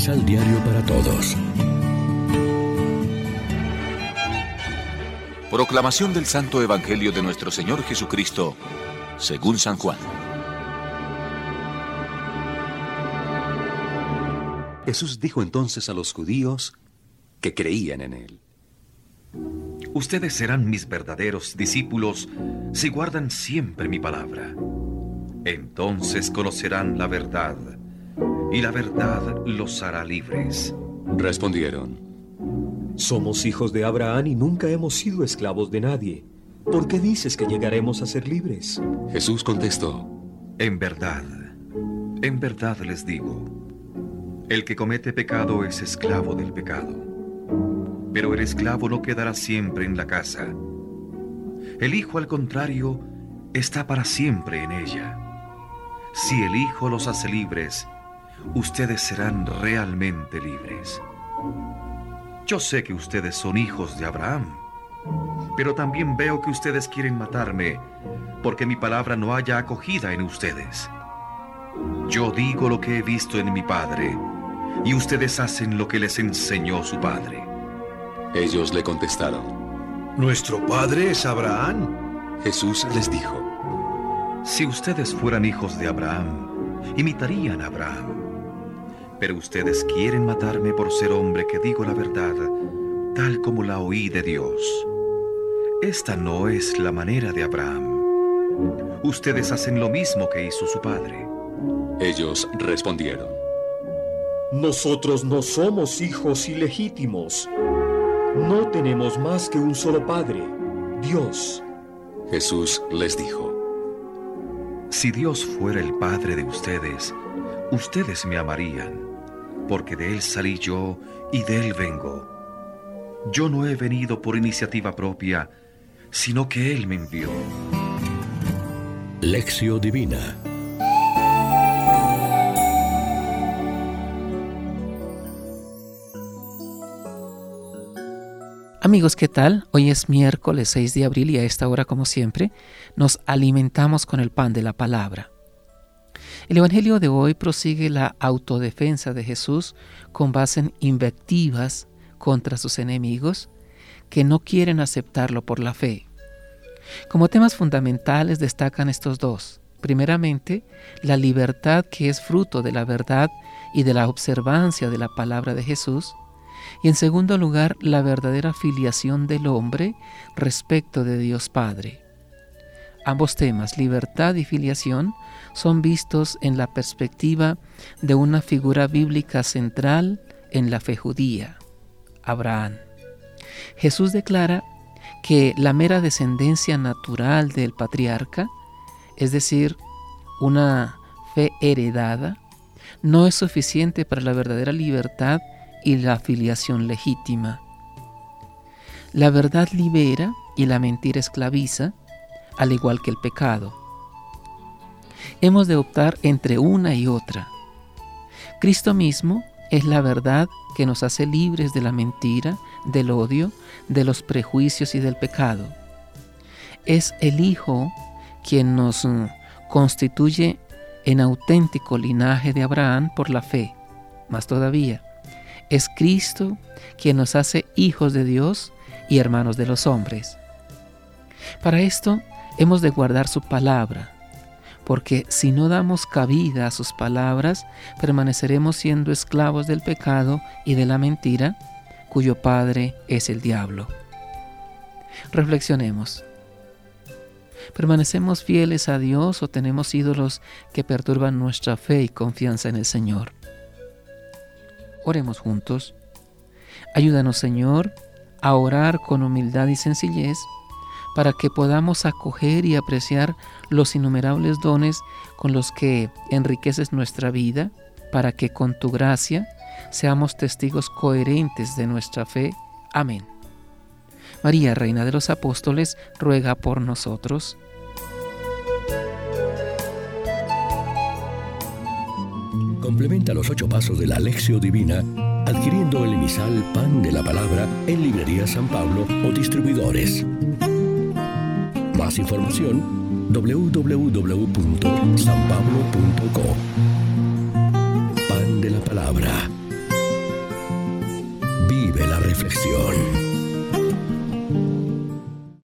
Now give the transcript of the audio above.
Misal Diario para Todos. Proclamación del Santo Evangelio de nuestro Señor Jesucristo, según San Juan. Jesús dijo entonces a los judíos que creían en él. Ustedes serán mis verdaderos discípulos si guardan siempre mi palabra. Entonces conocerán la verdad, y la verdad los hará libres. Respondieron, Somos hijos de Abraham y nunca hemos sido esclavos de nadie. ¿Por qué dices que llegaremos a ser libres? Jesús contestó, En verdad, en verdad les digo, el que comete pecado es esclavo del pecado. Pero el esclavo no quedará siempre en la casa. El Hijo, al contrario, está para siempre en ella. Si el Hijo los hace libres, ustedes serán realmente libres. Yo sé que ustedes son hijos de Abraham, pero también veo que ustedes quieren matarme porque mi palabra no haya acogida en ustedes. Yo digo lo que he visto en mi Padre, y ustedes hacen lo que les enseñó su Padre. Ellos le contestaron. Nuestro padre es Abraham. Jesús les dijo. Si ustedes fueran hijos de Abraham, imitarían a Abraham. Pero ustedes quieren matarme por ser hombre que digo la verdad, tal como la oí de Dios. Esta no es la manera de Abraham. Ustedes hacen lo mismo que hizo su padre. Ellos respondieron. Nosotros no somos hijos ilegítimos. No tenemos más que un solo Padre, Dios. Jesús les dijo. Si Dios fuera el Padre de ustedes, ustedes me amarían, porque de Él salí yo y de Él vengo. Yo no he venido por iniciativa propia, sino que Él me envió. Lección Divina Amigos, ¿qué tal? Hoy es miércoles 6 de abril y a esta hora, como siempre, nos alimentamos con el pan de la palabra. El Evangelio de hoy prosigue la autodefensa de Jesús con base en invectivas contra sus enemigos que no quieren aceptarlo por la fe. Como temas fundamentales destacan estos dos. Primeramente, la libertad que es fruto de la verdad y de la observancia de la palabra de Jesús y en segundo lugar, la verdadera filiación del hombre respecto de Dios Padre. Ambos temas, libertad y filiación, son vistos en la perspectiva de una figura bíblica central en la fe judía, Abraham. Jesús declara que la mera descendencia natural del patriarca, es decir, una fe heredada, no es suficiente para la verdadera libertad y la afiliación legítima. La verdad libera y la mentira esclaviza, al igual que el pecado. Hemos de optar entre una y otra. Cristo mismo es la verdad que nos hace libres de la mentira, del odio, de los prejuicios y del pecado. Es el Hijo quien nos mm, constituye en auténtico linaje de Abraham por la fe. Más todavía, es Cristo quien nos hace hijos de Dios y hermanos de los hombres. Para esto hemos de guardar su palabra, porque si no damos cabida a sus palabras, permaneceremos siendo esclavos del pecado y de la mentira, cuyo padre es el diablo. Reflexionemos. ¿Permanecemos fieles a Dios o tenemos ídolos que perturban nuestra fe y confianza en el Señor? Oremos juntos. Ayúdanos, Señor, a orar con humildad y sencillez para que podamos acoger y apreciar los innumerables dones con los que enriqueces nuestra vida, para que con tu gracia seamos testigos coherentes de nuestra fe. Amén. María, Reina de los Apóstoles, ruega por nosotros. Complementa los ocho pasos de la Alexio Divina adquiriendo el emisal Pan de la Palabra en Librería San Pablo o distribuidores. Más información www.sanpablo.co